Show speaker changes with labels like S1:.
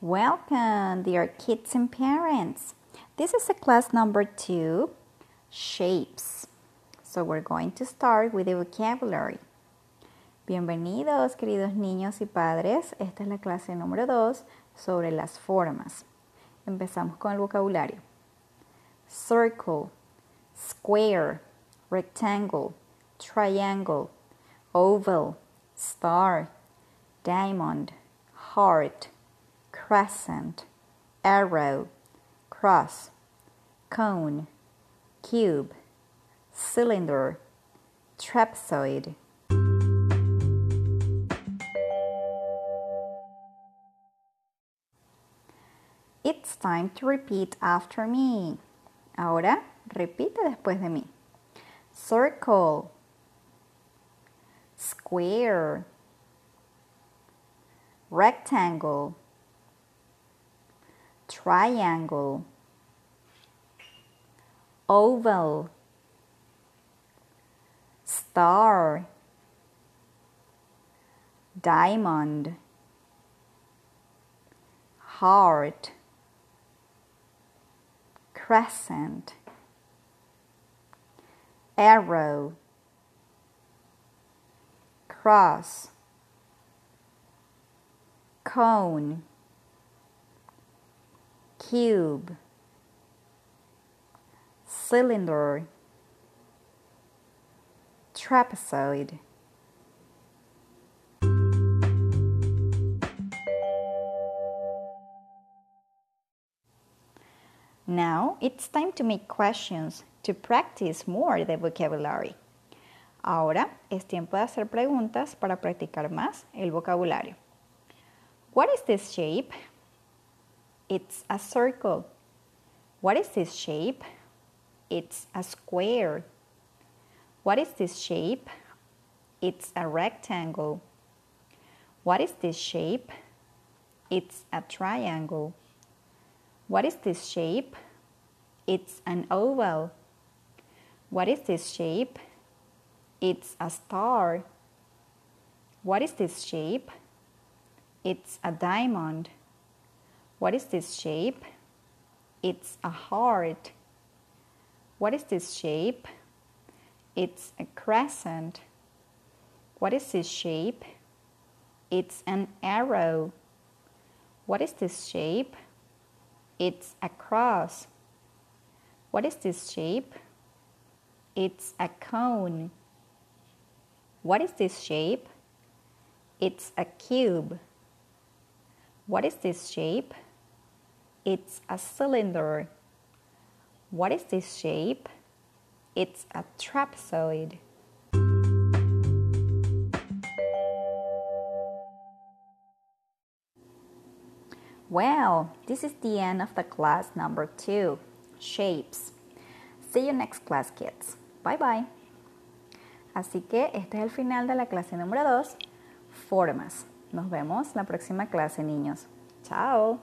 S1: Welcome, dear kids and parents. This is a class number two, shapes. So we're going to start with the vocabulary. Bienvenidos, queridos niños y padres. Esta es la clase número dos sobre las formas. Empezamos con el vocabulario. Circle, square, rectangle, triangle, oval, star, diamond, heart crescent, arrow, cross, cone, cube, cylinder, trapezoid. It's time to repeat after me. Ahora repite después de mí. Circle, square, rectangle, triangle, oval, star, diamond, heart, crescent, arrow, cross, cone cube, cylinder, trapezoid. Now it's time to make questions to practice more the vocabulary. Ahora es tiempo de hacer preguntas para practicar más el vocabulario. What is this shape? It's a circle. What is this shape? It's a square. What is this shape? It's a rectangle. What is this shape? It's a triangle. What is this shape? It's an oval. What is this shape? It's a star. What is this shape? It's a diamond. What is this shape? It's a heart. What is this shape? It's a crescent. What is this shape? It's an arrow. What is this shape? It's a cross. What is this shape? It's a cone. What is this shape? It's a cube. What is this shape? It's a cylinder. What is this shape? It's a trapezoid. Well, this is the end of the class number two, shapes. See you next class, kids. Bye bye. Así que este es el final de la clase número 2, formas. Nos vemos la próxima clase, niños. Chao.